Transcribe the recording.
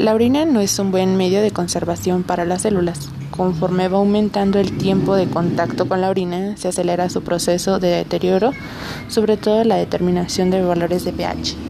La orina no es un buen medio de conservación para las células. Conforme va aumentando el tiempo de contacto con la orina, se acelera su proceso de deterioro, sobre todo la determinación de valores de pH.